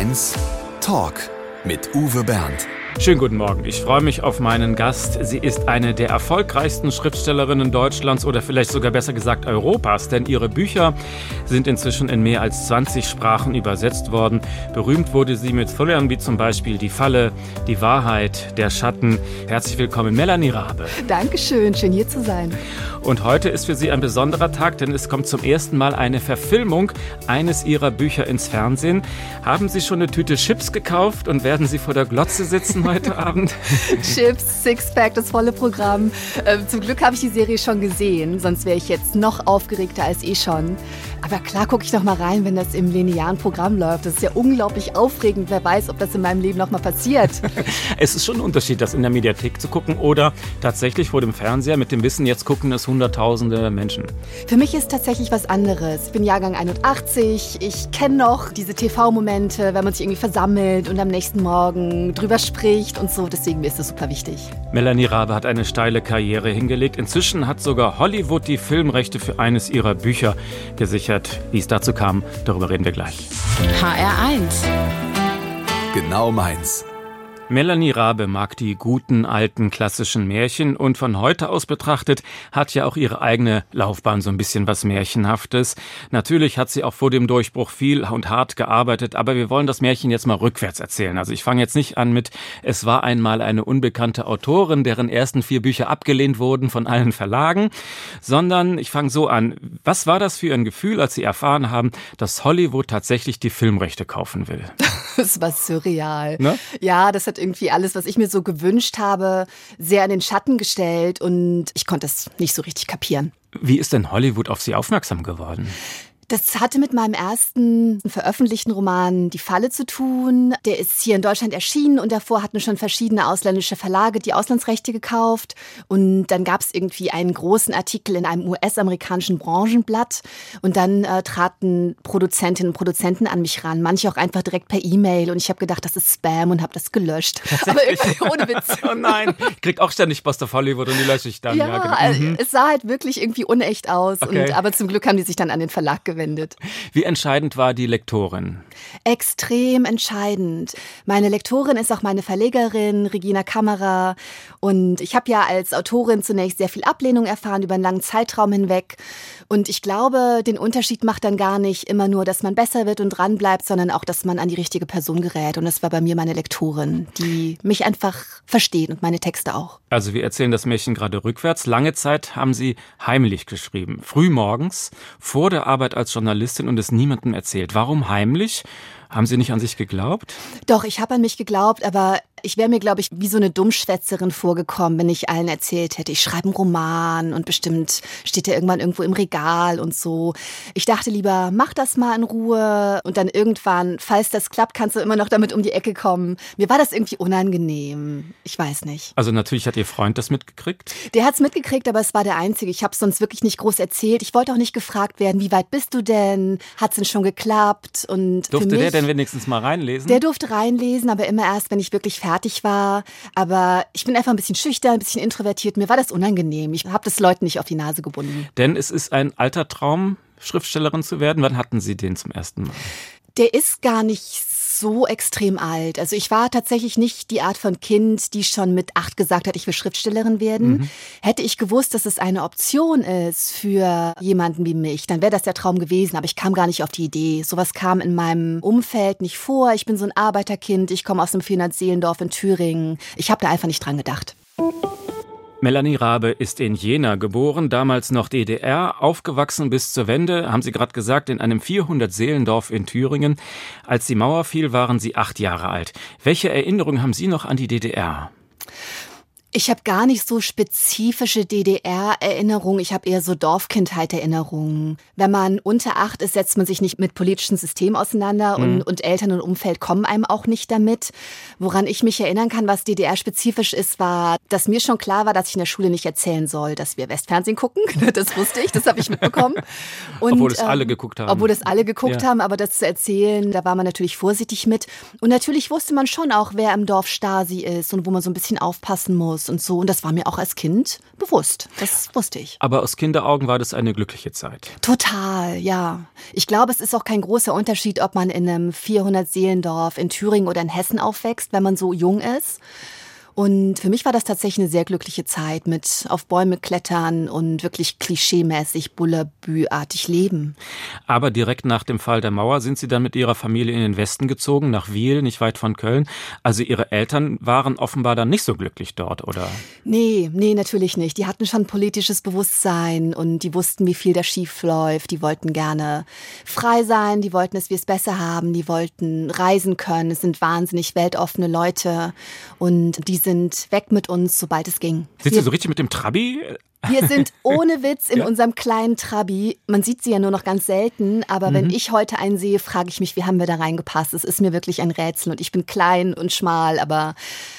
Mainz Talk mit Uwe Bernd. Schönen guten Morgen. Ich freue mich auf meinen Gast. Sie ist eine der erfolgreichsten Schriftstellerinnen Deutschlands oder vielleicht sogar besser gesagt Europas, denn ihre Bücher sind inzwischen in mehr als 20 Sprachen übersetzt worden. Berühmt wurde sie mit Thrillern wie zum Beispiel Die Falle, Die Wahrheit, Der Schatten. Herzlich willkommen, Melanie Rabe. Dankeschön, schön hier zu sein. Und heute ist für Sie ein besonderer Tag, denn es kommt zum ersten Mal eine Verfilmung eines Ihrer Bücher ins Fernsehen. Haben Sie schon eine Tüte Chips gekauft und werden Sie vor der Glotze sitzen heute Abend? Chips, Sixpack, das volle Programm. Äh, zum Glück habe ich die Serie schon gesehen, sonst wäre ich jetzt noch aufgeregter als eh schon. Aber klar gucke ich noch mal rein, wenn das im linearen Programm läuft. Das ist ja unglaublich aufregend. Wer weiß, ob das in meinem Leben noch mal passiert. es ist schon ein Unterschied, das in der Mediathek zu gucken oder tatsächlich vor dem Fernseher mit dem Wissen, jetzt gucken es hunderttausende Menschen. Für mich ist tatsächlich was anderes. Ich bin Jahrgang 81. Ich kenne noch diese TV-Momente, wenn man sich irgendwie versammelt und am nächsten Morgen drüber spricht und so. Deswegen ist das super wichtig. Melanie Rabe hat eine steile Karriere hingelegt. Inzwischen hat sogar Hollywood die Filmrechte für eines ihrer Bücher gesichert gesichert. Wie es dazu kam, darüber reden wir gleich. HR1 Genau meins. Melanie Rabe mag die guten alten klassischen Märchen und von heute aus betrachtet hat ja auch ihre eigene Laufbahn so ein bisschen was Märchenhaftes. Natürlich hat sie auch vor dem Durchbruch viel und hart gearbeitet, aber wir wollen das Märchen jetzt mal rückwärts erzählen. Also ich fange jetzt nicht an mit Es war einmal eine unbekannte Autorin, deren ersten vier Bücher abgelehnt wurden von allen Verlagen, sondern ich fange so an. Was war das für ein Gefühl, als Sie erfahren haben, dass Hollywood tatsächlich die Filmrechte kaufen will? Das war surreal. Ne? Ja, das hat irgendwie alles, was ich mir so gewünscht habe, sehr in den Schatten gestellt und ich konnte es nicht so richtig kapieren. Wie ist denn Hollywood auf Sie aufmerksam geworden? Das hatte mit meinem ersten veröffentlichten Roman Die Falle zu tun. Der ist hier in Deutschland erschienen und davor hatten schon verschiedene ausländische Verlage die Auslandsrechte gekauft. Und dann gab es irgendwie einen großen Artikel in einem US-amerikanischen Branchenblatt. Und dann äh, traten Produzentinnen und Produzenten an mich ran, manche auch einfach direkt per E-Mail. Und ich habe gedacht, das ist Spam und habe das gelöscht. Aber ohne Witz. oh nein, ich krieg auch ständig Post auf Hollywood und die lösche ich dann. Ja, ja genau. Äh, mhm. es sah halt wirklich irgendwie unecht aus. Okay. Und, aber zum Glück haben die sich dann an den Verlag gewendet verwendet. Wie entscheidend war die Lektorin? Extrem entscheidend. Meine Lektorin ist auch meine Verlegerin, Regina Kammerer. Und ich habe ja als Autorin zunächst sehr viel Ablehnung erfahren über einen langen Zeitraum hinweg. Und ich glaube, den Unterschied macht dann gar nicht immer nur, dass man besser wird und dran bleibt, sondern auch, dass man an die richtige Person gerät. Und das war bei mir meine Lektorin, die mich einfach versteht und meine Texte auch. Also wir erzählen das Märchen gerade rückwärts. Lange Zeit haben Sie heimlich geschrieben. Früh morgens, vor der Arbeit als Journalistin und es niemandem erzählt. Warum heimlich? Haben Sie nicht an sich geglaubt? Doch, ich habe an mich geglaubt, aber ich wäre mir, glaube ich, wie so eine Dummschwätzerin vorgekommen, wenn ich allen erzählt hätte, ich schreibe einen Roman und bestimmt steht der irgendwann irgendwo im Regal und so. Ich dachte lieber, mach das mal in Ruhe und dann irgendwann, falls das klappt, kannst du immer noch damit um die Ecke kommen. Mir war das irgendwie unangenehm. Ich weiß nicht. Also natürlich hat Ihr Freund das mitgekriegt? Der hat es mitgekriegt, aber es war der Einzige. Ich habe es sonst wirklich nicht groß erzählt. Ich wollte auch nicht gefragt werden, wie weit bist du denn? Hat es denn schon geklappt? Und Durfte mich, der denn wenigstens mal reinlesen? Der durfte reinlesen, aber immer erst, wenn ich wirklich fertig war. Aber ich bin einfach ein bisschen schüchtern, ein bisschen introvertiert. Mir war das unangenehm. Ich habe das Leuten nicht auf die Nase gebunden. Denn es ist ein alter Traum, Schriftstellerin zu werden. Wann hatten Sie den zum ersten Mal? Der ist gar nicht so extrem alt. Also ich war tatsächlich nicht die Art von Kind, die schon mit acht gesagt hat, ich will Schriftstellerin werden. Mhm. Hätte ich gewusst, dass es eine Option ist für jemanden wie mich, dann wäre das der Traum gewesen. Aber ich kam gar nicht auf die Idee. Sowas kam in meinem Umfeld nicht vor. Ich bin so ein Arbeiterkind. Ich komme aus einem 400 Seelendorf in Thüringen. Ich habe da einfach nicht dran gedacht. Melanie Rabe ist in Jena geboren, damals noch DDR, aufgewachsen bis zur Wende, haben Sie gerade gesagt, in einem 400-Seelendorf in Thüringen. Als die Mauer fiel, waren Sie acht Jahre alt. Welche Erinnerungen haben Sie noch an die DDR? Ich habe gar nicht so spezifische DDR-Erinnerungen. Ich habe eher so Dorfkindheit-Erinnerungen. Wenn man unter acht ist, setzt man sich nicht mit politischen Systemen auseinander mhm. und, und, Eltern und Umfeld kommen einem auch nicht damit. Woran ich mich erinnern kann, was DDR-spezifisch ist, war, dass mir schon klar war, dass ich in der Schule nicht erzählen soll, dass wir Westfernsehen gucken. Das wusste ich, das habe ich mitbekommen. Und, obwohl ähm, alle geguckt haben. Obwohl es alle geguckt ja. haben, aber das zu erzählen, da war man natürlich vorsichtig mit. Und natürlich wusste man schon auch, wer im Dorf Stasi ist und wo man so ein bisschen aufpassen muss. Muss und so. Und das war mir auch als Kind bewusst. Das wusste ich. Aber aus Kinderaugen war das eine glückliche Zeit. Total, ja. Ich glaube, es ist auch kein großer Unterschied, ob man in einem 400-Seelendorf in Thüringen oder in Hessen aufwächst, wenn man so jung ist. Und für mich war das tatsächlich eine sehr glückliche Zeit mit auf Bäume klettern und wirklich klischeemäßig Bullabü-artig leben. Aber direkt nach dem Fall der Mauer sind Sie dann mit Ihrer Familie in den Westen gezogen, nach Wiel, nicht weit von Köln. Also Ihre Eltern waren offenbar dann nicht so glücklich dort, oder? Nee, nee, natürlich nicht. Die hatten schon politisches Bewusstsein und die wussten, wie viel da schief läuft. Die wollten gerne frei sein, die wollten, dass wir es besser haben, die wollten reisen können. Es sind wahnsinnig weltoffene Leute und die sind weg mit uns, sobald es ging. Sind Sie so richtig mit dem Trabi? Wir sind ohne Witz in ja. unserem kleinen Trabi. Man sieht sie ja nur noch ganz selten, aber mhm. wenn ich heute einen sehe, frage ich mich, wie haben wir da reingepasst? Es ist mir wirklich ein Rätsel und ich bin klein und schmal, aber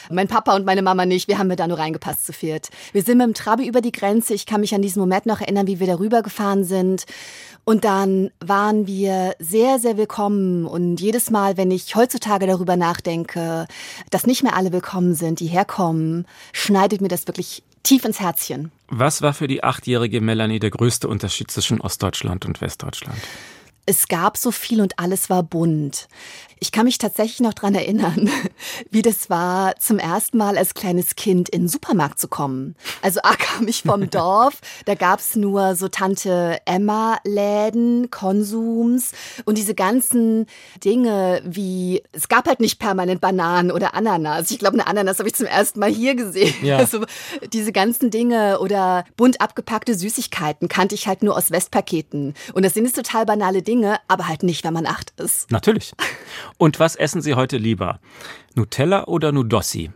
mein Papa und meine Mama nicht. Wie haben wir da nur reingepasst zu viert? Wir sind mit dem Trabi über die Grenze. Ich kann mich an diesen Moment noch erinnern, wie wir darüber gefahren sind. Und dann waren wir sehr, sehr willkommen. Und jedes Mal, wenn ich heutzutage darüber nachdenke, dass nicht mehr alle willkommen sind, die herkommen, schneidet mir das wirklich tief ins Herzchen. Was war für die achtjährige Melanie der größte Unterschied zwischen Ostdeutschland und Westdeutschland? Es gab so viel und alles war bunt. Ich kann mich tatsächlich noch dran erinnern, wie das war, zum ersten Mal als kleines Kind in den Supermarkt zu kommen. Also A kam ich vom Dorf, da gab's nur so Tante Emma-Läden, Konsums und diese ganzen Dinge wie, es gab halt nicht permanent Bananen oder Ananas. Ich glaube, eine Ananas habe ich zum ersten Mal hier gesehen. Ja. Also diese ganzen Dinge oder bunt abgepackte Süßigkeiten kannte ich halt nur aus Westpaketen. Und das sind jetzt total banale Dinge, aber halt nicht, wenn man acht ist. Natürlich. Und was essen Sie heute lieber? Nutella oder Nudossi?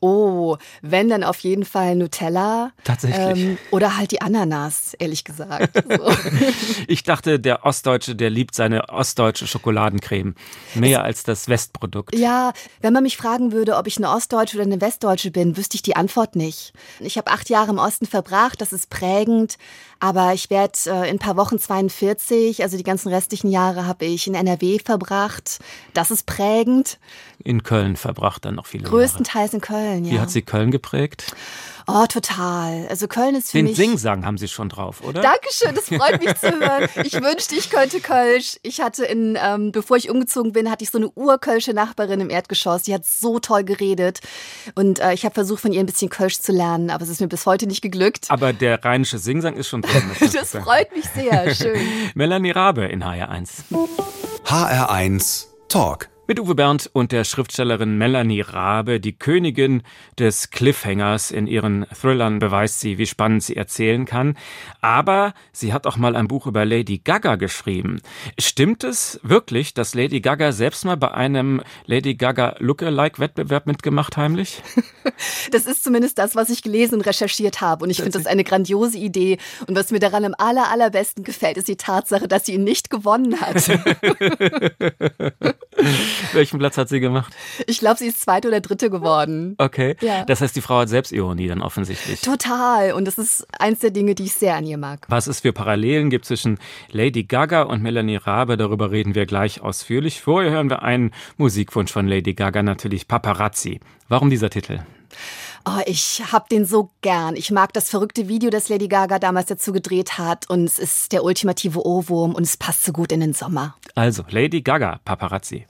Oh, wenn dann auf jeden Fall Nutella. Tatsächlich. Ähm, oder halt die Ananas, ehrlich gesagt. So. ich dachte, der Ostdeutsche, der liebt seine ostdeutsche Schokoladencreme mehr es, als das Westprodukt. Ja, wenn man mich fragen würde, ob ich eine Ostdeutsche oder eine Westdeutsche bin, wüsste ich die Antwort nicht. Ich habe acht Jahre im Osten verbracht, das ist prägend. Aber ich werde äh, in ein paar Wochen 42, also die ganzen restlichen Jahre habe ich in NRW verbracht. Das ist prägend. In Köln verbracht dann noch viele Größtenteils Jahre. in Köln, ja. Wie hat sie Köln geprägt? Oh, total. Also Köln ist für Den mich... Den Singsang haben Sie schon drauf, oder? Dankeschön, das freut mich zu hören. Ich wünschte, ich könnte Kölsch. Ich hatte in, ähm, bevor ich umgezogen bin, hatte ich so eine urkölsche Nachbarin im Erdgeschoss. Die hat so toll geredet. Und äh, ich habe versucht, von ihr ein bisschen Kölsch zu lernen, aber es ist mir bis heute nicht geglückt. Aber der rheinische Singsang ist schon drin. Das, das freut mich sehr. Schön. Melanie Rabe in HR1. HR1 Talk. Mit Uwe Bernd und der Schriftstellerin Melanie Rabe, die Königin des Cliffhangers. In ihren Thrillern beweist sie, wie spannend sie erzählen kann. Aber sie hat auch mal ein Buch über Lady Gaga geschrieben. Stimmt es wirklich, dass Lady Gaga selbst mal bei einem Lady Gaga Lookalike-Wettbewerb mitgemacht, heimlich? Das ist zumindest das, was ich gelesen und recherchiert habe. Und ich finde das eine grandiose Idee. Und was mir daran am aller, allerbesten gefällt, ist die Tatsache, dass sie ihn nicht gewonnen hat. Welchen Platz hat sie gemacht? Ich glaube, sie ist zweite oder dritte geworden. Okay. Ja. Das heißt, die Frau hat Selbstironie dann offensichtlich. Total. Und das ist eins der Dinge, die ich sehr an ihr mag. Was es für Parallelen gibt zwischen Lady Gaga und Melanie Rabe, darüber reden wir gleich ausführlich. Vorher hören wir einen Musikwunsch von Lady Gaga, natürlich Paparazzi. Warum dieser Titel? Oh, ich hab den so gern. Ich mag das verrückte Video, das Lady Gaga damals dazu gedreht hat. Und es ist der ultimative Ohrwurm und es passt so gut in den Sommer. Also, Lady Gaga, Paparazzi.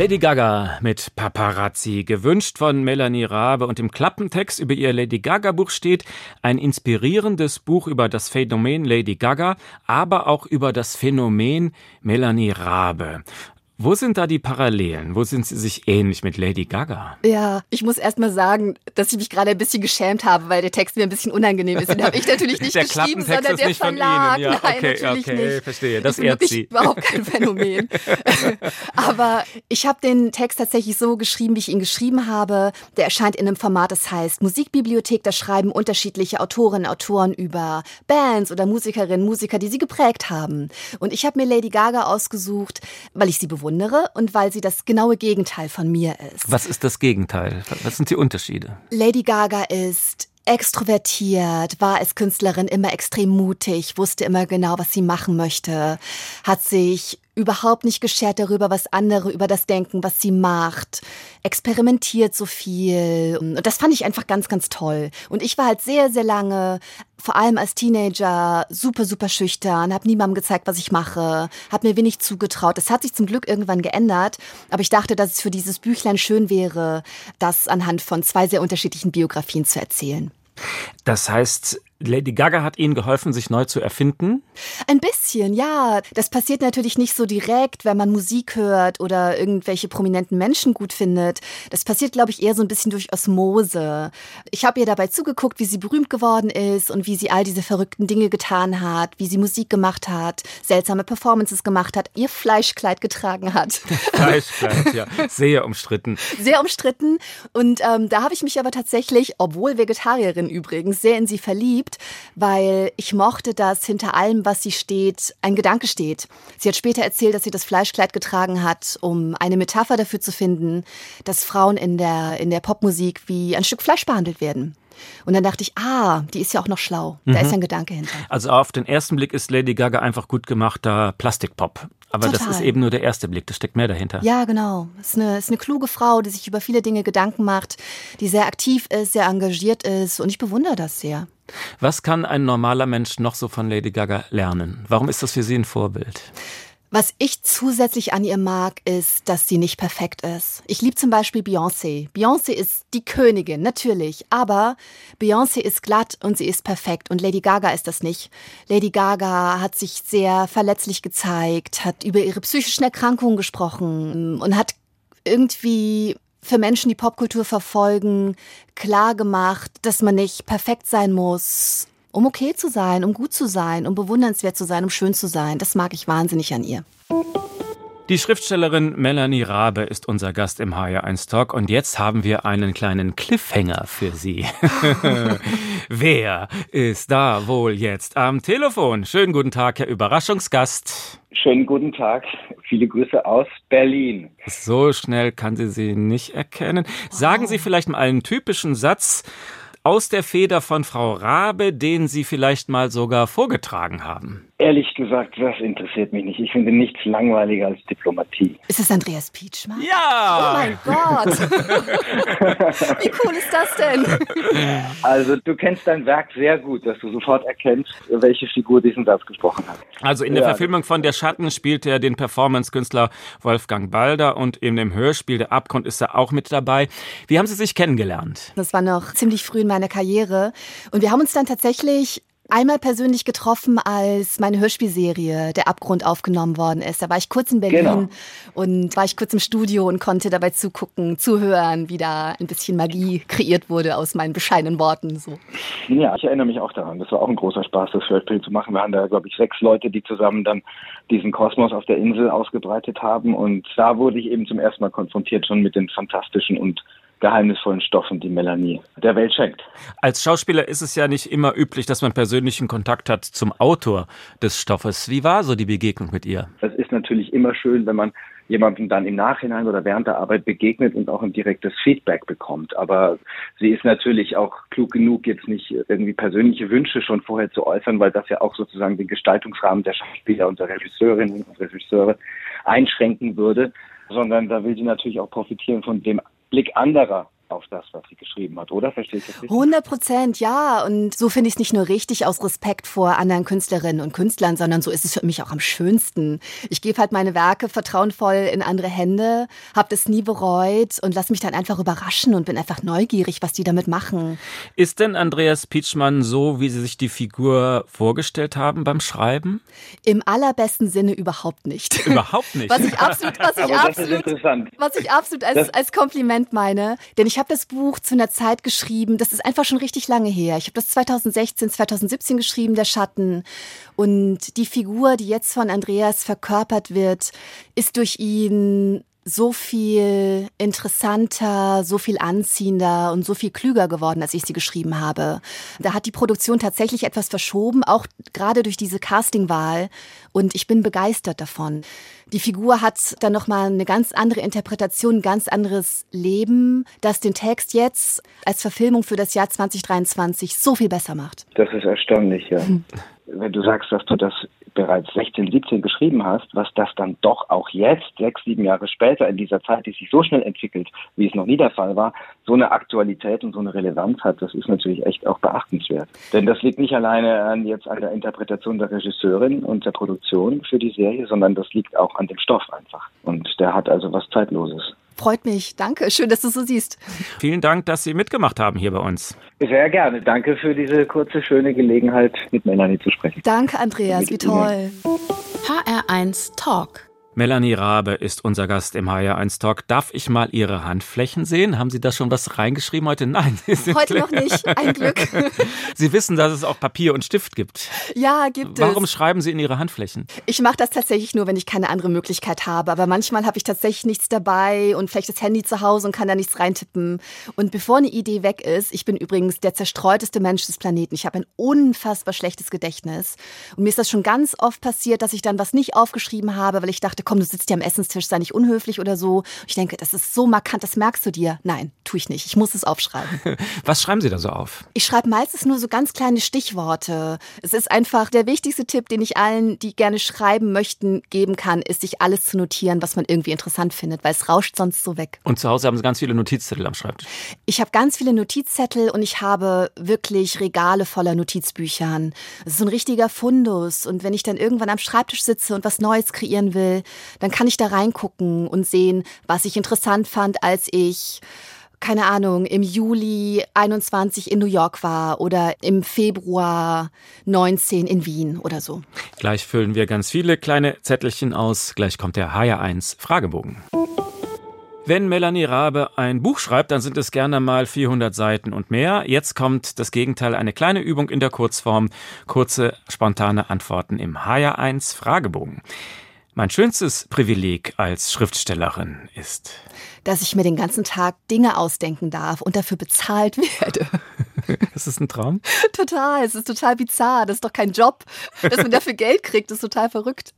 Lady Gaga mit Paparazzi, gewünscht von Melanie Rabe und im Klappentext über ihr Lady Gaga Buch steht ein inspirierendes Buch über das Phänomen Lady Gaga, aber auch über das Phänomen Melanie Rabe. Wo sind da die Parallelen? Wo sind Sie sich ähnlich mit Lady Gaga? Ja, ich muss erst mal sagen, dass ich mich gerade ein bisschen geschämt habe, weil der Text mir ein bisschen unangenehm ist. Den habe ich natürlich nicht der geschrieben, sondern der Verlag. Ja, Nein, okay, natürlich okay, nicht. verstehe. Das ehrt Sie. überhaupt kein Phänomen. Aber ich habe den Text tatsächlich so geschrieben, wie ich ihn geschrieben habe. Der erscheint in einem Format, das heißt Musikbibliothek. Da schreiben unterschiedliche Autorinnen, Autoren über Bands oder Musikerinnen, Musiker, die sie geprägt haben. Und ich habe mir Lady Gaga ausgesucht, weil ich sie bewundere und weil sie das genaue Gegenteil von mir ist. Was ist das Gegenteil? Was sind die Unterschiede? Lady Gaga ist extrovertiert, war als Künstlerin immer extrem mutig, wusste immer genau, was sie machen möchte, hat sich überhaupt nicht geschert darüber, was andere über das denken, was sie macht, experimentiert so viel. Und das fand ich einfach ganz, ganz toll. Und ich war halt sehr, sehr lange, vor allem als Teenager, super, super schüchtern, habe niemandem gezeigt, was ich mache, habe mir wenig zugetraut. Das hat sich zum Glück irgendwann geändert, aber ich dachte, dass es für dieses Büchlein schön wäre, das anhand von zwei sehr unterschiedlichen Biografien zu erzählen. Das heißt, Lady Gaga hat Ihnen geholfen, sich neu zu erfinden? Ein bisschen, ja. Das passiert natürlich nicht so direkt, wenn man Musik hört oder irgendwelche prominenten Menschen gut findet. Das passiert, glaube ich, eher so ein bisschen durch Osmose. Ich habe ihr dabei zugeguckt, wie sie berühmt geworden ist und wie sie all diese verrückten Dinge getan hat, wie sie Musik gemacht hat, seltsame Performances gemacht hat, ihr Fleischkleid getragen hat. Fleischkleid, ja. Sehr umstritten. Sehr umstritten. Und ähm, da habe ich mich aber tatsächlich, obwohl Vegetarierin übrigens, sehr in sie verliebt geliebt, weil ich mochte, dass hinter allem, was sie steht, ein Gedanke steht. Sie hat später erzählt, dass sie das Fleischkleid getragen hat, um eine Metapher dafür zu finden, dass Frauen in der, in der Popmusik wie ein Stück Fleisch behandelt werden. Und dann dachte ich, ah, die ist ja auch noch schlau. Da mhm. ist ein Gedanke hinter. Also auf den ersten Blick ist Lady Gaga einfach gut gemachter Plastikpop. Aber Total. das ist eben nur der erste Blick, da steckt mehr dahinter. Ja, genau. Es ist eine, ist eine kluge Frau, die sich über viele Dinge Gedanken macht, die sehr aktiv ist, sehr engagiert ist und ich bewundere das sehr. Was kann ein normaler Mensch noch so von Lady Gaga lernen? Warum ist das für Sie ein Vorbild? Was ich zusätzlich an ihr mag, ist, dass sie nicht perfekt ist. Ich liebe zum Beispiel Beyoncé. Beyoncé ist die Königin, natürlich, aber Beyoncé ist glatt und sie ist perfekt und Lady Gaga ist das nicht. Lady Gaga hat sich sehr verletzlich gezeigt, hat über ihre psychischen Erkrankungen gesprochen und hat irgendwie für Menschen, die Popkultur verfolgen, klar gemacht, dass man nicht perfekt sein muss, um okay zu sein, um gut zu sein, um bewundernswert zu sein, um schön zu sein. Das mag ich wahnsinnig an ihr. Die Schriftstellerin Melanie Rabe ist unser Gast im HR1 Talk und jetzt haben wir einen kleinen Cliffhanger für Sie. Wer ist da wohl jetzt am Telefon? Schönen guten Tag, Herr Überraschungsgast. Schönen guten Tag. Viele Grüße aus Berlin. So schnell kann sie sie nicht erkennen. Sagen Sie vielleicht mal einen typischen Satz aus der Feder von Frau Rabe, den Sie vielleicht mal sogar vorgetragen haben? Ehrlich gesagt, das interessiert mich nicht. Ich finde nichts langweiliger als Diplomatie. Ist es Andreas Pietschmann? Ja! Oh mein Gott! Wie cool ist das denn? Also, du kennst dein Werk sehr gut, dass du sofort erkennst, welche Figur diesen Satz gesprochen hat. Also, in der ja, Verfilmung von Der Schatten spielt er den Performance-Künstler Wolfgang Balder und in dem Hörspiel Der Abgrund ist er auch mit dabei. Wie haben Sie sich kennengelernt? Das war noch ziemlich früh in meiner Karriere. Und wir haben uns dann tatsächlich einmal persönlich getroffen, als meine Hörspielserie Der Abgrund aufgenommen worden ist. Da war ich kurz in Berlin genau. und war ich kurz im Studio und konnte dabei zugucken, zuhören, wie da ein bisschen Magie kreiert wurde aus meinen bescheidenen Worten. So. Ja, ich erinnere mich auch daran. Das war auch ein großer Spaß, das Hörspiel zu machen. Wir haben da, glaube ich, sechs Leute, die zusammen dann diesen Kosmos auf der Insel ausgebreitet haben. Und da wurde ich eben zum ersten Mal konfrontiert schon mit den fantastischen und geheimnisvollen Stoffen, die Melanie der Welt schenkt. Als Schauspieler ist es ja nicht immer üblich, dass man persönlichen Kontakt hat zum Autor des Stoffes. Wie war so die Begegnung mit ihr? Es ist natürlich immer schön, wenn man jemandem dann im Nachhinein oder während der Arbeit begegnet und auch ein direktes Feedback bekommt. Aber sie ist natürlich auch klug genug, jetzt nicht irgendwie persönliche Wünsche schon vorher zu äußern, weil das ja auch sozusagen den Gestaltungsrahmen der Schauspieler und der Regisseurinnen und Regisseure einschränken würde, sondern da will sie natürlich auch profitieren von dem Blick anderer auf das, was sie geschrieben hat, oder? Versteht ihr das? 100 Prozent, ja. Und so finde ich es nicht nur richtig aus Respekt vor anderen Künstlerinnen und Künstlern, sondern so ist es für mich auch am schönsten. Ich gebe halt meine Werke vertrauenvoll in andere Hände, habe das nie bereut und lasse mich dann einfach überraschen und bin einfach neugierig, was die damit machen. Ist denn Andreas Pietschmann so, wie Sie sich die Figur vorgestellt haben beim Schreiben? Im allerbesten Sinne überhaupt nicht. Überhaupt nicht. Was ich absolut, was ich absolut, was ich absolut als, als Kompliment meine. Denn ich habe das Buch zu einer Zeit geschrieben, das ist einfach schon richtig lange her. Ich habe das 2016, 2017 geschrieben, Der Schatten. Und die Figur, die jetzt von Andreas verkörpert wird, ist durch ihn so viel interessanter, so viel anziehender und so viel klüger geworden, als ich sie geschrieben habe. Da hat die Produktion tatsächlich etwas verschoben, auch gerade durch diese Castingwahl. Und ich bin begeistert davon. Die Figur hat dann nochmal eine ganz andere Interpretation, ein ganz anderes Leben, das den Text jetzt als Verfilmung für das Jahr 2023 so viel besser macht. Das ist erstaunlich, ja. Hm. Wenn du sagst, dass du das bereits 16, 17 geschrieben hast, was das dann doch auch jetzt, sechs, sieben Jahre später, in dieser Zeit, die sich so schnell entwickelt, wie es noch nie der Fall war, so eine Aktualität und so eine Relevanz hat, das ist natürlich echt auch beachtenswert. Denn das liegt nicht alleine an jetzt an der Interpretation der Regisseurin und der Produktion für die Serie, sondern das liegt auch an dem Stoff einfach. Und der hat also was Zeitloses. Freut mich. Danke. Schön, dass du so siehst. Vielen Dank, dass Sie mitgemacht haben hier bei uns. Sehr gerne. Danke für diese kurze, schöne Gelegenheit, mit Melanie zu sprechen. Danke, Andreas. Wie toll. HR1 Talk. Melanie Rabe ist unser Gast im HR1 Talk. Darf ich mal Ihre Handflächen sehen? Haben Sie da schon was reingeschrieben heute? Nein. heute noch nicht. Ein Glück. Sie wissen, dass es auch Papier und Stift gibt. Ja, gibt Warum es. Warum schreiben Sie in Ihre Handflächen? Ich mache das tatsächlich nur, wenn ich keine andere Möglichkeit habe. Aber manchmal habe ich tatsächlich nichts dabei und vielleicht das Handy zu Hause und kann da nichts reintippen. Und bevor eine Idee weg ist, ich bin übrigens der zerstreuteste Mensch des Planeten. Ich habe ein unfassbar schlechtes Gedächtnis. Und mir ist das schon ganz oft passiert, dass ich dann was nicht aufgeschrieben habe, weil ich dachte, dachte, komm, du sitzt ja am Essenstisch, sei nicht unhöflich oder so. Ich denke, das ist so markant, das merkst du dir. Nein, tue ich nicht. Ich muss es aufschreiben. Was schreiben Sie da so auf? Ich schreibe meistens nur so ganz kleine Stichworte. Es ist einfach der wichtigste Tipp, den ich allen, die gerne schreiben möchten, geben kann, ist, sich alles zu notieren, was man irgendwie interessant findet, weil es rauscht sonst so weg. Und zu Hause haben Sie ganz viele Notizzettel am Schreibtisch? Ich habe ganz viele Notizzettel und ich habe wirklich Regale voller Notizbüchern. Es ist so ein richtiger Fundus. Und wenn ich dann irgendwann am Schreibtisch sitze und was Neues kreieren will, dann kann ich da reingucken und sehen, was ich interessant fand, als ich keine Ahnung, im Juli 21 in New York war oder im Februar 19 in Wien oder so. Gleich füllen wir ganz viele kleine Zettelchen aus. Gleich kommt der HR1 Fragebogen. Wenn Melanie Rabe ein Buch schreibt, dann sind es gerne mal 400 Seiten und mehr. Jetzt kommt das Gegenteil, eine kleine Übung in der Kurzform. Kurze, spontane Antworten im HR1 Fragebogen. Mein schönstes Privileg als Schriftstellerin ist, dass ich mir den ganzen Tag Dinge ausdenken darf und dafür bezahlt werde. Ist das ein Traum? Total, es ist total bizarr. Das ist doch kein Job. Dass man dafür Geld kriegt, ist total verrückt.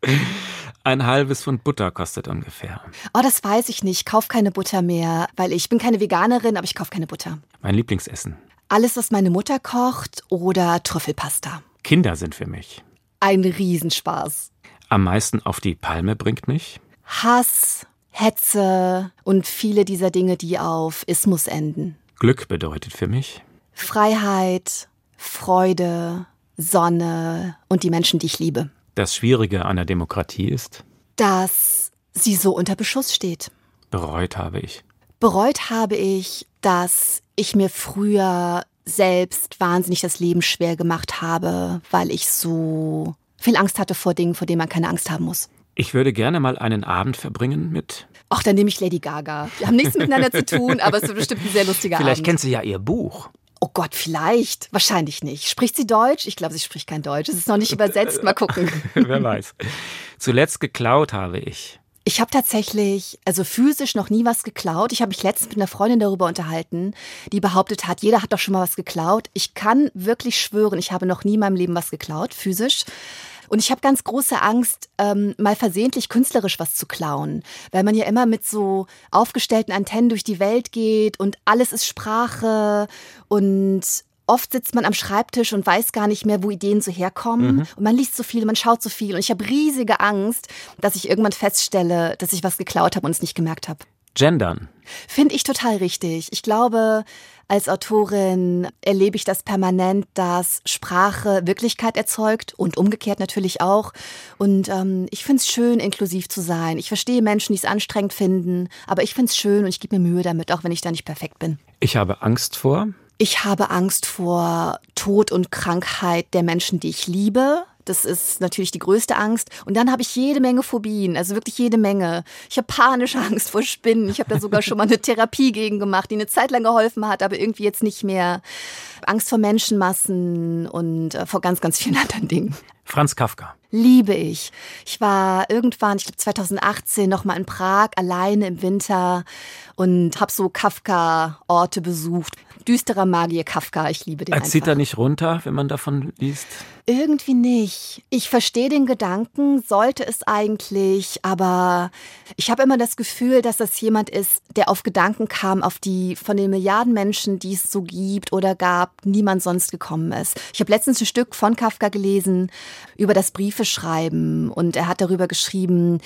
Ein halbes Pfund Butter kostet ungefähr. Oh, das weiß ich nicht. Ich kaufe keine Butter mehr, weil ich bin keine Veganerin, aber ich kaufe keine Butter. Mein Lieblingsessen. Alles, was meine Mutter kocht oder Trüffelpasta. Kinder sind für mich. Ein Riesenspaß am meisten auf die Palme bringt mich? Hass, Hetze und viele dieser Dinge, die auf Ismus enden. Glück bedeutet für mich Freiheit, Freude, Sonne und die Menschen, die ich liebe. Das Schwierige an der Demokratie ist, dass sie so unter Beschuss steht. Bereut habe ich. Bereut habe ich, dass ich mir früher selbst wahnsinnig das Leben schwer gemacht habe, weil ich so viel Angst hatte vor Dingen, vor denen man keine Angst haben muss. Ich würde gerne mal einen Abend verbringen mit. Ach, dann nehme ich Lady Gaga. Wir haben nichts miteinander zu tun, aber es wird bestimmt ein sehr lustiger Vielleicht Abend. Vielleicht kennt sie ja ihr Buch. Oh Gott, vielleicht. Wahrscheinlich nicht. Spricht sie Deutsch? Ich glaube, sie spricht kein Deutsch. Es ist noch nicht übersetzt. Mal gucken. Wer weiß. Zuletzt geklaut habe ich. Ich habe tatsächlich, also physisch noch nie was geklaut. Ich habe mich letztens mit einer Freundin darüber unterhalten, die behauptet hat, jeder hat doch schon mal was geklaut. Ich kann wirklich schwören, ich habe noch nie in meinem Leben was geklaut, physisch. Und ich habe ganz große Angst, ähm, mal versehentlich künstlerisch was zu klauen, weil man ja immer mit so aufgestellten Antennen durch die Welt geht und alles ist Sprache und oft sitzt man am Schreibtisch und weiß gar nicht mehr, wo Ideen so herkommen. Mhm. Und man liest so viel, man schaut so viel. Und ich habe riesige Angst, dass ich irgendwann feststelle, dass ich was geklaut habe und es nicht gemerkt habe. Gendern. Finde ich total richtig. Ich glaube, als Autorin erlebe ich das permanent, dass Sprache Wirklichkeit erzeugt und umgekehrt natürlich auch. Und ähm, ich finde es schön, inklusiv zu sein. Ich verstehe Menschen, die es anstrengend finden, aber ich finde es schön und ich gebe mir Mühe damit, auch wenn ich da nicht perfekt bin. Ich habe Angst vor. Ich habe Angst vor Tod und Krankheit der Menschen, die ich liebe. Das ist natürlich die größte Angst. Und dann habe ich jede Menge Phobien, also wirklich jede Menge. Ich habe panische Angst vor Spinnen. Ich habe da sogar schon mal eine Therapie gegen gemacht, die eine Zeit lang geholfen hat, aber irgendwie jetzt nicht mehr. Angst vor Menschenmassen und äh, vor ganz, ganz vielen anderen Dingen. Franz Kafka. Liebe ich. Ich war irgendwann, ich glaube 2018, noch mal in Prag alleine im Winter und habe so Kafka-Orte besucht. Düsterer Magier Kafka, ich liebe den. Er zieht er nicht runter, wenn man davon liest? Irgendwie nicht. Ich verstehe den Gedanken, sollte es eigentlich, aber ich habe immer das Gefühl, dass das jemand ist, der auf Gedanken kam, auf die von den Milliarden Menschen, die es so gibt oder gab, niemand sonst gekommen ist. Ich habe letztens ein Stück von Kafka gelesen über das Briefeschreiben und er hat darüber geschrieben,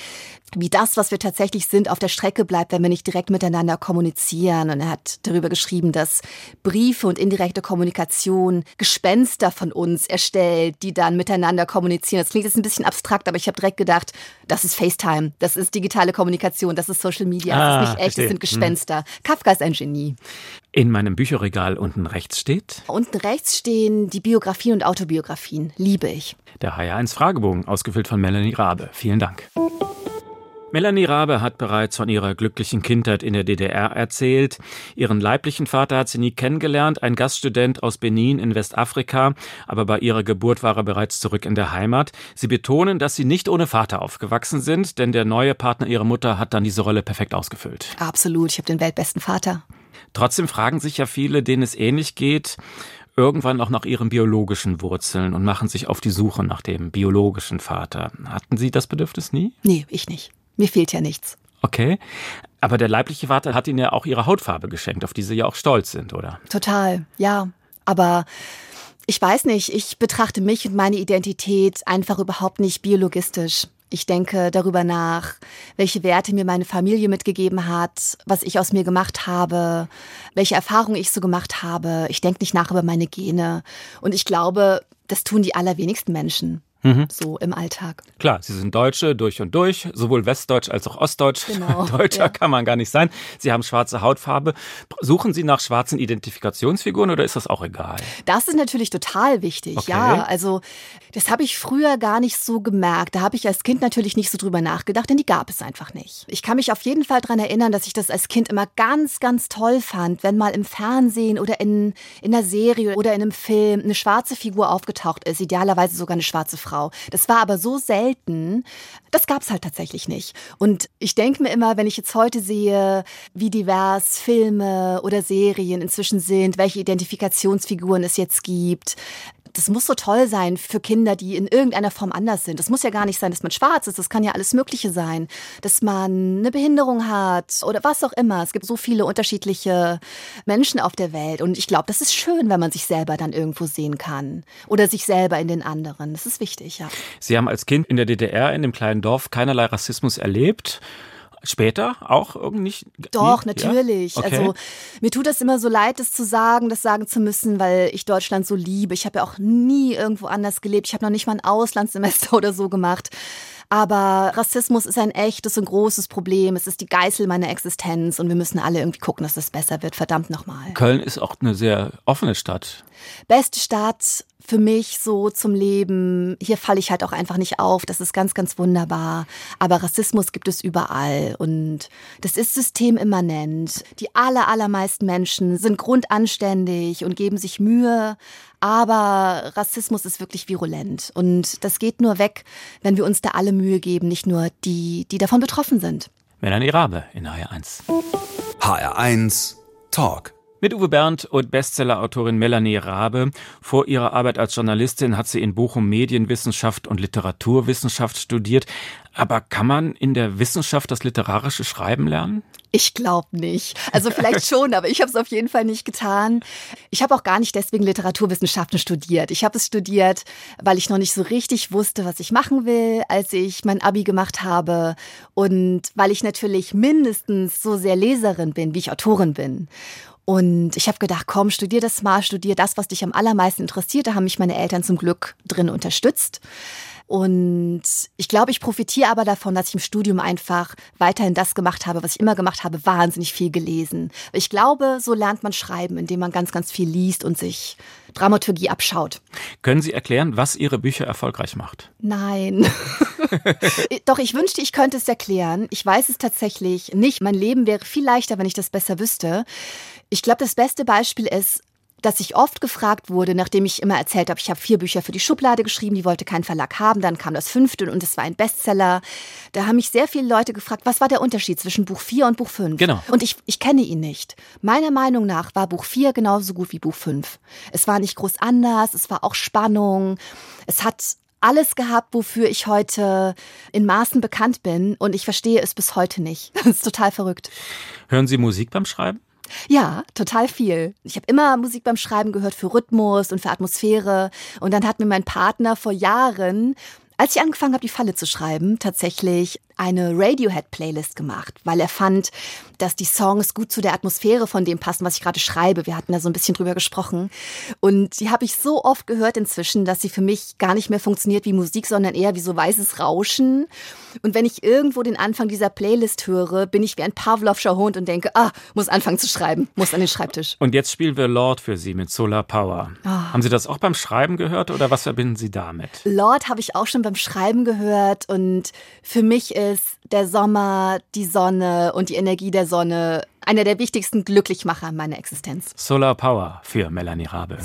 wie das, was wir tatsächlich sind, auf der Strecke bleibt, wenn wir nicht direkt miteinander kommunizieren. Und er hat darüber geschrieben, dass Briefe und indirekte Kommunikation Gespenster von uns erstellt, die dann miteinander kommunizieren. Das klingt jetzt ein bisschen abstrakt, aber ich habe direkt gedacht, das ist FaceTime, das ist digitale Kommunikation, das ist Social Media, ah, das ist nicht echt, das sind Gespenster. Hm. Kafka ist ein Genie. In meinem Bücherregal unten rechts steht? Unten rechts stehen die Biografien und Autobiografien. Liebe ich. Der HR1 Fragebogen, ausgefüllt von Melanie Rabe. Vielen Dank. Melanie Rabe hat bereits von ihrer glücklichen Kindheit in der DDR erzählt. Ihren leiblichen Vater hat sie nie kennengelernt, ein Gaststudent aus Benin in Westafrika, aber bei ihrer Geburt war er bereits zurück in der Heimat. Sie betonen, dass sie nicht ohne Vater aufgewachsen sind, denn der neue Partner ihrer Mutter hat dann diese Rolle perfekt ausgefüllt. Absolut, ich habe den weltbesten Vater. Trotzdem fragen sich ja viele, denen es ähnlich geht, irgendwann auch nach ihren biologischen Wurzeln und machen sich auf die Suche nach dem biologischen Vater. Hatten Sie das Bedürfnis nie? Nee, ich nicht. Mir fehlt ja nichts. Okay. Aber der leibliche Vater hat Ihnen ja auch Ihre Hautfarbe geschenkt, auf die Sie ja auch stolz sind, oder? Total, ja. Aber ich weiß nicht, ich betrachte mich und meine Identität einfach überhaupt nicht biologistisch. Ich denke darüber nach, welche Werte mir meine Familie mitgegeben hat, was ich aus mir gemacht habe, welche Erfahrungen ich so gemacht habe. Ich denke nicht nach über meine Gene. Und ich glaube, das tun die allerwenigsten Menschen mhm. so im Alltag. Klar, Sie sind Deutsche durch und durch, sowohl Westdeutsch als auch Ostdeutsch. Genau, Deutscher ja. kann man gar nicht sein. Sie haben schwarze Hautfarbe. Suchen Sie nach schwarzen Identifikationsfiguren oder ist das auch egal? Das ist natürlich total wichtig, okay. ja. Also das habe ich früher gar nicht so gemerkt. Da habe ich als Kind natürlich nicht so drüber nachgedacht, denn die gab es einfach nicht. Ich kann mich auf jeden Fall daran erinnern, dass ich das als Kind immer ganz, ganz toll fand, wenn mal im Fernsehen oder in, in einer Serie oder in einem Film eine schwarze Figur aufgetaucht ist, idealerweise sogar eine schwarze Frau. Frau. Das war aber so selten, das gab es halt tatsächlich nicht. Und ich denke mir immer, wenn ich jetzt heute sehe, wie divers Filme oder Serien inzwischen sind, welche Identifikationsfiguren es jetzt gibt, das muss so toll sein für Kinder, die in irgendeiner Form anders sind. Das muss ja gar nicht sein, dass man schwarz ist. Das kann ja alles Mögliche sein. Dass man eine Behinderung hat oder was auch immer. Es gibt so viele unterschiedliche Menschen auf der Welt. Und ich glaube, das ist schön, wenn man sich selber dann irgendwo sehen kann. Oder sich selber in den anderen. Das ist wichtig, ja. Sie haben als Kind in der DDR in dem kleinen Dorf keinerlei Rassismus erlebt. Später auch irgendwie? Doch, nie? natürlich. Ja? Okay. Also mir tut das immer so leid, das zu sagen, das sagen zu müssen, weil ich Deutschland so liebe. Ich habe ja auch nie irgendwo anders gelebt. Ich habe noch nicht mal ein Auslandssemester oder so gemacht. Aber Rassismus ist ein echtes und großes Problem. Es ist die Geißel meiner Existenz und wir müssen alle irgendwie gucken, dass es besser wird. Verdammt nochmal. Köln ist auch eine sehr offene Stadt. Beste Stadt für mich so zum Leben. Hier falle ich halt auch einfach nicht auf. Das ist ganz, ganz wunderbar. Aber Rassismus gibt es überall und das ist systemimmanent. Die aller, allermeisten Menschen sind grundanständig und geben sich Mühe. Aber Rassismus ist wirklich virulent und das geht nur weg, wenn wir uns da alle Mühe geben, nicht nur die, die davon betroffen sind. Melanie Rabe in HR1. HR1 Talk. Mit Uwe Berndt und Bestsellerautorin Melanie Rabe. Vor ihrer Arbeit als Journalistin hat sie in Bochum Medienwissenschaft und Literaturwissenschaft studiert. Aber kann man in der Wissenschaft das literarische Schreiben lernen? Ich glaube nicht. Also vielleicht schon, aber ich habe es auf jeden Fall nicht getan. Ich habe auch gar nicht deswegen Literaturwissenschaften studiert. Ich habe es studiert, weil ich noch nicht so richtig wusste, was ich machen will, als ich mein Abi gemacht habe und weil ich natürlich mindestens so sehr Leserin bin, wie ich Autorin bin. Und ich habe gedacht, komm, studier das mal, studier das, was dich am allermeisten interessiert. Da haben mich meine Eltern zum Glück drin unterstützt. Und ich glaube, ich profitiere aber davon, dass ich im Studium einfach weiterhin das gemacht habe, was ich immer gemacht habe, wahnsinnig viel gelesen. Ich glaube, so lernt man schreiben, indem man ganz, ganz viel liest und sich Dramaturgie abschaut. Können Sie erklären, was Ihre Bücher erfolgreich macht? Nein. Doch, ich wünschte, ich könnte es erklären. Ich weiß es tatsächlich nicht. Mein Leben wäre viel leichter, wenn ich das besser wüsste. Ich glaube, das beste Beispiel ist, dass ich oft gefragt wurde, nachdem ich immer erzählt habe, ich habe vier Bücher für die Schublade geschrieben, die wollte kein Verlag haben, dann kam das fünfte und es war ein Bestseller. Da haben mich sehr viele Leute gefragt, was war der Unterschied zwischen Buch vier und Buch fünf? Genau. Und ich, ich kenne ihn nicht. Meiner Meinung nach war Buch vier genauso gut wie Buch fünf. Es war nicht groß anders, es war auch Spannung, es hat alles gehabt, wofür ich heute in Maßen bekannt bin und ich verstehe es bis heute nicht. Das ist total verrückt. Hören Sie Musik beim Schreiben? Ja, total viel. Ich habe immer Musik beim Schreiben gehört für Rhythmus und für Atmosphäre. Und dann hat mir mein Partner vor Jahren als ich angefangen habe, die Falle zu schreiben, tatsächlich eine Radiohead-Playlist gemacht, weil er fand, dass die Songs gut zu der Atmosphäre von dem passen, was ich gerade schreibe. Wir hatten da so ein bisschen drüber gesprochen. Und die habe ich so oft gehört inzwischen, dass sie für mich gar nicht mehr funktioniert wie Musik, sondern eher wie so weißes Rauschen. Und wenn ich irgendwo den Anfang dieser Playlist höre, bin ich wie ein Pavlovscher Hund und denke, ah, muss anfangen zu schreiben, muss an den Schreibtisch. Und jetzt spielen wir Lord für Sie mit Solar Power. Oh. Haben Sie das auch beim Schreiben gehört oder was verbinden Sie damit? Lord habe ich auch schon beim Schreiben gehört und für mich ist der Sommer, die Sonne und die Energie der Sonne einer der wichtigsten Glücklichmacher meiner Existenz. Solar Power für Melanie Rabe.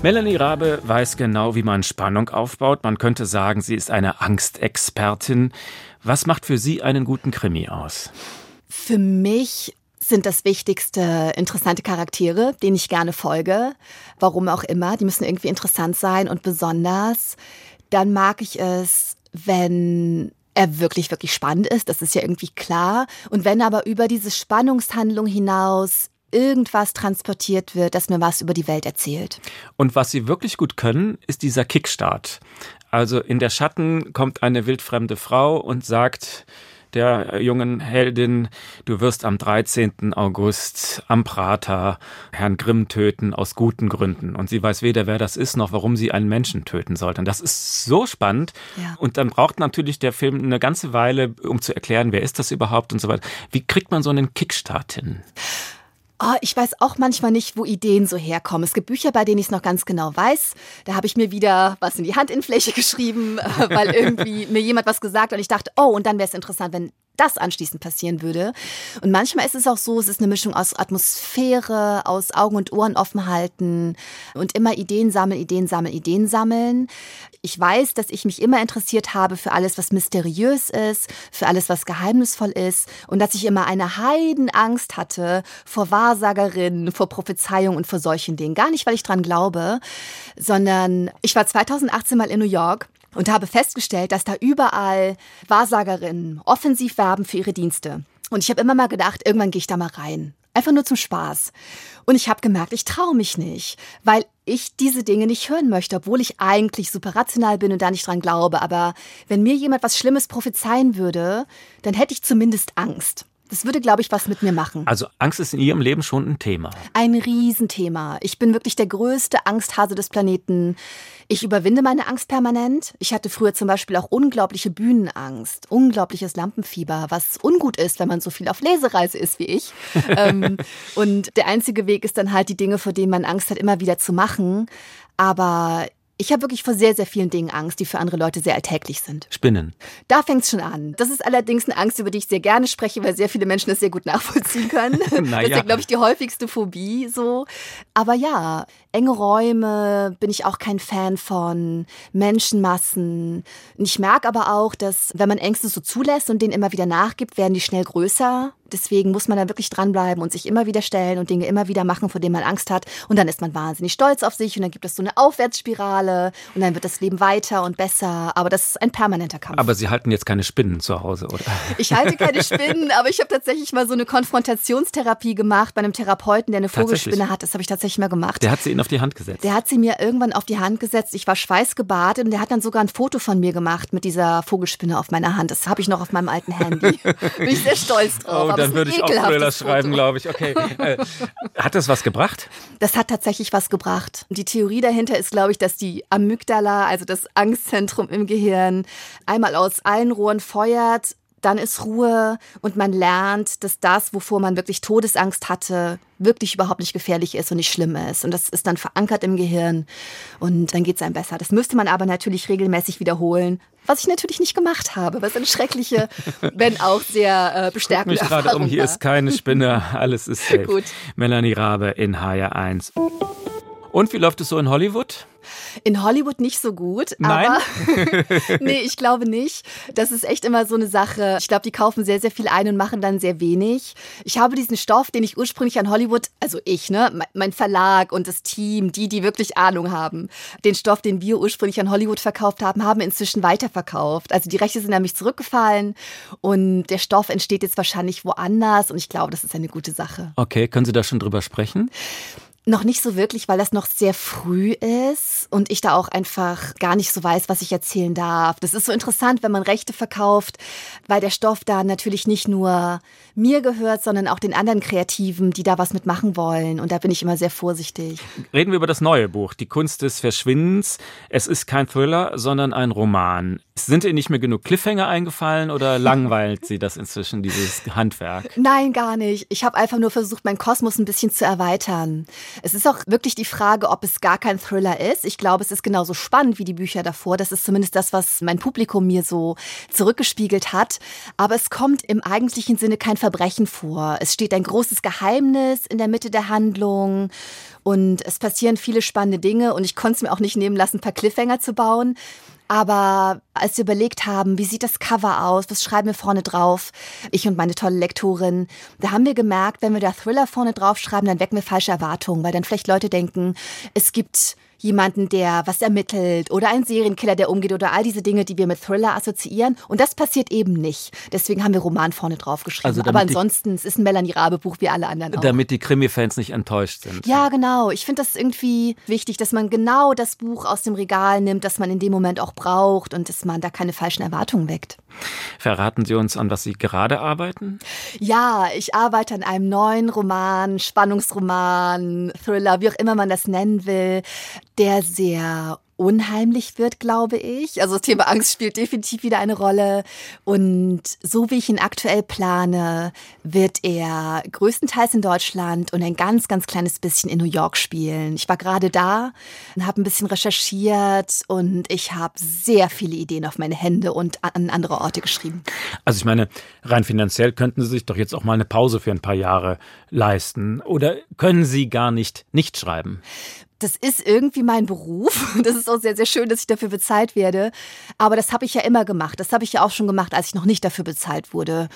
Melanie Rabe weiß genau, wie man Spannung aufbaut. Man könnte sagen, sie ist eine Angstexpertin. Was macht für Sie einen guten Krimi aus? Für mich sind das wichtigste interessante Charaktere, denen ich gerne folge. Warum auch immer. Die müssen irgendwie interessant sein und besonders. Dann mag ich es, wenn er wirklich, wirklich spannend ist. Das ist ja irgendwie klar. Und wenn aber über diese Spannungshandlung hinaus irgendwas transportiert wird, das mir was über die Welt erzählt. Und was sie wirklich gut können, ist dieser Kickstart. Also in der Schatten kommt eine wildfremde Frau und sagt, der jungen Heldin, du wirst am 13. August am Prater Herrn Grimm töten aus guten Gründen. Und sie weiß weder, wer das ist, noch warum sie einen Menschen töten sollte. Und das ist so spannend. Ja. Und dann braucht natürlich der Film eine ganze Weile, um zu erklären, wer ist das überhaupt und so weiter. Wie kriegt man so einen Kickstart hin? Oh, ich weiß auch manchmal nicht, wo Ideen so herkommen. Es gibt Bücher, bei denen ich es noch ganz genau weiß. Da habe ich mir wieder was in die Handinnenfläche geschrieben, weil irgendwie mir jemand was gesagt hat und ich dachte, oh, und dann wäre es interessant, wenn das anschließend passieren würde. Und manchmal ist es auch so, es ist eine Mischung aus Atmosphäre, aus Augen und Ohren offen halten und immer Ideen sammeln, Ideen sammeln, Ideen sammeln. Ich weiß, dass ich mich immer interessiert habe für alles, was mysteriös ist, für alles, was geheimnisvoll ist und dass ich immer eine Heidenangst hatte vor Wahrsagerinnen, vor Prophezeiungen und vor solchen Dingen. Gar nicht, weil ich dran glaube, sondern ich war 2018 mal in New York und habe festgestellt, dass da überall Wahrsagerinnen offensiv werben für ihre Dienste. Und ich habe immer mal gedacht, irgendwann gehe ich da mal rein. Einfach nur zum Spaß. Und ich habe gemerkt, ich traue mich nicht, weil ich diese Dinge nicht hören möchte, obwohl ich eigentlich super rational bin und da nicht dran glaube. Aber wenn mir jemand was Schlimmes prophezeien würde, dann hätte ich zumindest Angst. Das würde, glaube ich, was mit mir machen. Also Angst ist in Ihrem Leben schon ein Thema. Ein Riesenthema. Ich bin wirklich der größte Angsthase des Planeten. Ich überwinde meine Angst permanent. Ich hatte früher zum Beispiel auch unglaubliche Bühnenangst, unglaubliches Lampenfieber, was ungut ist, wenn man so viel auf Lesereise ist wie ich. Ähm, und der einzige Weg ist dann halt, die Dinge, vor denen man Angst hat, immer wieder zu machen. Aber Ich habe wirklich vor sehr, sehr vielen Dingen Angst, die für andere Leute sehr alltäglich sind. Spinnen. Da fängt es schon an. Das ist allerdings eine Angst, über die ich sehr gerne spreche, weil sehr viele Menschen das sehr gut nachvollziehen können. naja. Das ist ja, glaube ich, die häufigste Phobie so. Aber ja, enge Räume bin ich auch kein Fan von, Menschenmassen. Ich merke aber auch, dass wenn man Ängste so zulässt und denen immer wieder nachgibt, werden die schnell größer. Deswegen muss man da wirklich dranbleiben und sich immer wieder stellen und Dinge immer wieder machen, vor denen man Angst hat. Und dann ist man wahnsinnig stolz auf sich und dann gibt es so eine Aufwärtsspirale und dann wird das Leben weiter und besser. Aber das ist ein permanenter Kampf. Aber Sie halten jetzt keine Spinnen zu Hause, oder? Ich halte keine Spinnen, aber ich habe tatsächlich mal so eine Konfrontationstherapie gemacht bei einem Therapeuten, der eine Vogelspinne hat. Das habe ich tatsächlich mal gemacht. Der hat sie Ihnen auf die Hand gesetzt? Der hat sie mir irgendwann auf die Hand gesetzt. Ich war schweißgebadet und der hat dann sogar ein Foto von mir gemacht mit dieser Vogelspinne auf meiner Hand. Das habe ich noch auf meinem alten Handy. Bin ich sehr stolz drauf. Oh, dann würde ich auch Thriller schreiben, glaube ich. Okay. Äh, hat das was gebracht? Das hat tatsächlich was gebracht. Die Theorie dahinter ist, glaube ich, dass die Amygdala, also das Angstzentrum im Gehirn, einmal aus allen Rohren feuert dann ist Ruhe und man lernt, dass das, wovor man wirklich Todesangst hatte, wirklich überhaupt nicht gefährlich ist und nicht schlimm ist. Und das ist dann verankert im Gehirn und dann geht es einem besser. Das müsste man aber natürlich regelmäßig wiederholen, was ich natürlich nicht gemacht habe, was eine schreckliche, wenn auch sehr äh, bestärkende Guck mich gerade um, hier ist keine Spinne, alles ist safe. Gut. Melanie Rabe in HR1. Und wie läuft es so in Hollywood? In Hollywood nicht so gut. Nein? Aber nee, ich glaube nicht. Das ist echt immer so eine Sache. Ich glaube, die kaufen sehr, sehr viel ein und machen dann sehr wenig. Ich habe diesen Stoff, den ich ursprünglich an Hollywood, also ich, ne, mein Verlag und das Team, die, die wirklich Ahnung haben, den Stoff, den wir ursprünglich an Hollywood verkauft haben, haben inzwischen weiterverkauft. Also die Rechte sind nämlich zurückgefallen und der Stoff entsteht jetzt wahrscheinlich woanders und ich glaube, das ist eine gute Sache. Okay, können Sie da schon drüber sprechen? Noch nicht so wirklich, weil das noch sehr früh ist und ich da auch einfach gar nicht so weiß, was ich erzählen darf. Das ist so interessant, wenn man Rechte verkauft, weil der Stoff da natürlich nicht nur mir gehört, sondern auch den anderen Kreativen, die da was mitmachen wollen. Und da bin ich immer sehr vorsichtig. Reden wir über das neue Buch, Die Kunst des Verschwindens. Es ist kein Thriller, sondern ein Roman. Sind Ihnen nicht mehr genug Cliffhanger eingefallen oder langweilt Sie das inzwischen, dieses Handwerk? Nein, gar nicht. Ich habe einfach nur versucht, meinen Kosmos ein bisschen zu erweitern. Es ist auch wirklich die Frage, ob es gar kein Thriller ist. Ich glaube, es ist genauso spannend wie die Bücher davor. Das ist zumindest das, was mein Publikum mir so zurückgespiegelt hat. Aber es kommt im eigentlichen Sinne kein Verbrechen vor. Es steht ein großes Geheimnis in der Mitte der Handlung. Und es passieren viele spannende Dinge und ich konnte es mir auch nicht nehmen lassen, ein paar Cliffhanger zu bauen. Aber als wir überlegt haben, wie sieht das Cover aus, was schreiben wir vorne drauf, ich und meine tolle Lektorin, da haben wir gemerkt, wenn wir da Thriller vorne drauf schreiben, dann wecken wir falsche Erwartungen, weil dann vielleicht Leute denken, es gibt jemanden, der was ermittelt oder ein Serienkiller, der umgeht oder all diese Dinge, die wir mit Thriller assoziieren. Und das passiert eben nicht. Deswegen haben wir Roman vorne drauf geschrieben. Also Aber ansonsten, es ist ein Melanie Rabe Buch wie alle anderen auch. Damit die Krimi-Fans nicht enttäuscht sind. Ja, genau. Ich finde das irgendwie wichtig, dass man genau das Buch aus dem Regal nimmt, das man in dem Moment auch braucht und dass man da keine falschen Erwartungen weckt. Verraten Sie uns, an was Sie gerade arbeiten? Ja, ich arbeite an einem neuen Roman, Spannungsroman, Thriller, wie auch immer man das nennen will, der sehr unheimlich wird, glaube ich. Also das Thema Angst spielt definitiv wieder eine Rolle. Und so wie ich ihn aktuell plane, wird er größtenteils in Deutschland und ein ganz, ganz kleines bisschen in New York spielen. Ich war gerade da und habe ein bisschen recherchiert und ich habe sehr viele Ideen auf meine Hände und an andere Orte geschrieben. Also ich meine, rein finanziell könnten Sie sich doch jetzt auch mal eine Pause für ein paar Jahre leisten. Oder können Sie gar nicht nicht schreiben? Das ist irgendwie mein Beruf. Das ist auch sehr, sehr schön, dass ich dafür bezahlt werde. Aber das habe ich ja immer gemacht. Das habe ich ja auch schon gemacht, als ich noch nicht dafür bezahlt wurde.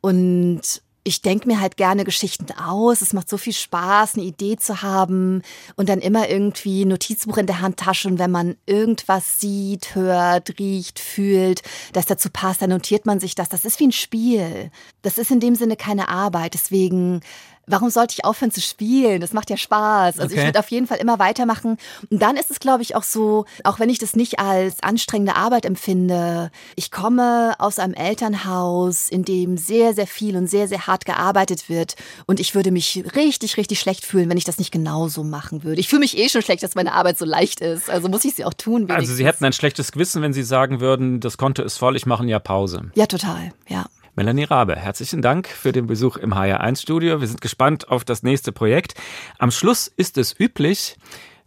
Und ich denke mir halt gerne Geschichten aus. Es macht so viel Spaß, eine Idee zu haben und dann immer irgendwie Notizbuch in der Handtasche. Und wenn man irgendwas sieht, hört, riecht, fühlt, das dazu passt, dann notiert man sich das. Das ist wie ein Spiel. Das ist in dem Sinne keine Arbeit. Deswegen warum sollte ich aufhören zu spielen? Das macht ja Spaß. Also okay. ich würde auf jeden Fall immer weitermachen. Und dann ist es, glaube ich, auch so, auch wenn ich das nicht als anstrengende Arbeit empfinde, ich komme aus einem Elternhaus, in dem sehr, sehr viel und sehr, sehr hart gearbeitet wird. Und ich würde mich richtig, richtig schlecht fühlen, wenn ich das nicht genauso machen würde. Ich fühle mich eh schon schlecht, dass meine Arbeit so leicht ist. Also muss ich sie auch tun. Wenigstens. Also Sie hätten ein schlechtes Gewissen, wenn Sie sagen würden, das Konto ist voll, ich mache ein Jahr Pause. Ja, total. Ja. Melanie Rabe, herzlichen Dank für den Besuch im HR1-Studio. Wir sind gespannt auf das nächste Projekt. Am Schluss ist es üblich,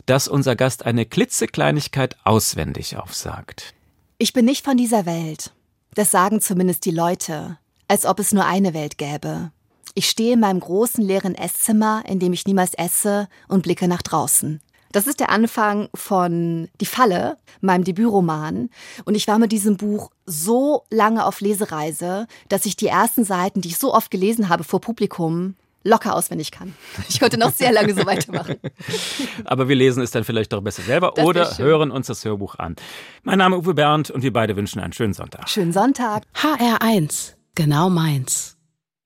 dass unser Gast eine klitzekleinigkeit auswendig aufsagt. Ich bin nicht von dieser Welt. Das sagen zumindest die Leute, als ob es nur eine Welt gäbe. Ich stehe in meinem großen leeren Esszimmer, in dem ich niemals esse und blicke nach draußen. Das ist der Anfang von Die Falle, meinem Debütroman. Und ich war mit diesem Buch so lange auf Lesereise, dass ich die ersten Seiten, die ich so oft gelesen habe vor Publikum, locker auswendig kann. Ich könnte noch sehr lange so weitermachen. Aber wir lesen es dann vielleicht doch besser selber Das oder hören uns das Hörbuch an. Mein Name ist Uwe Bernd und wir beide wünschen einen schönen Sonntag. Schönen Sonntag. HR1, genau meins.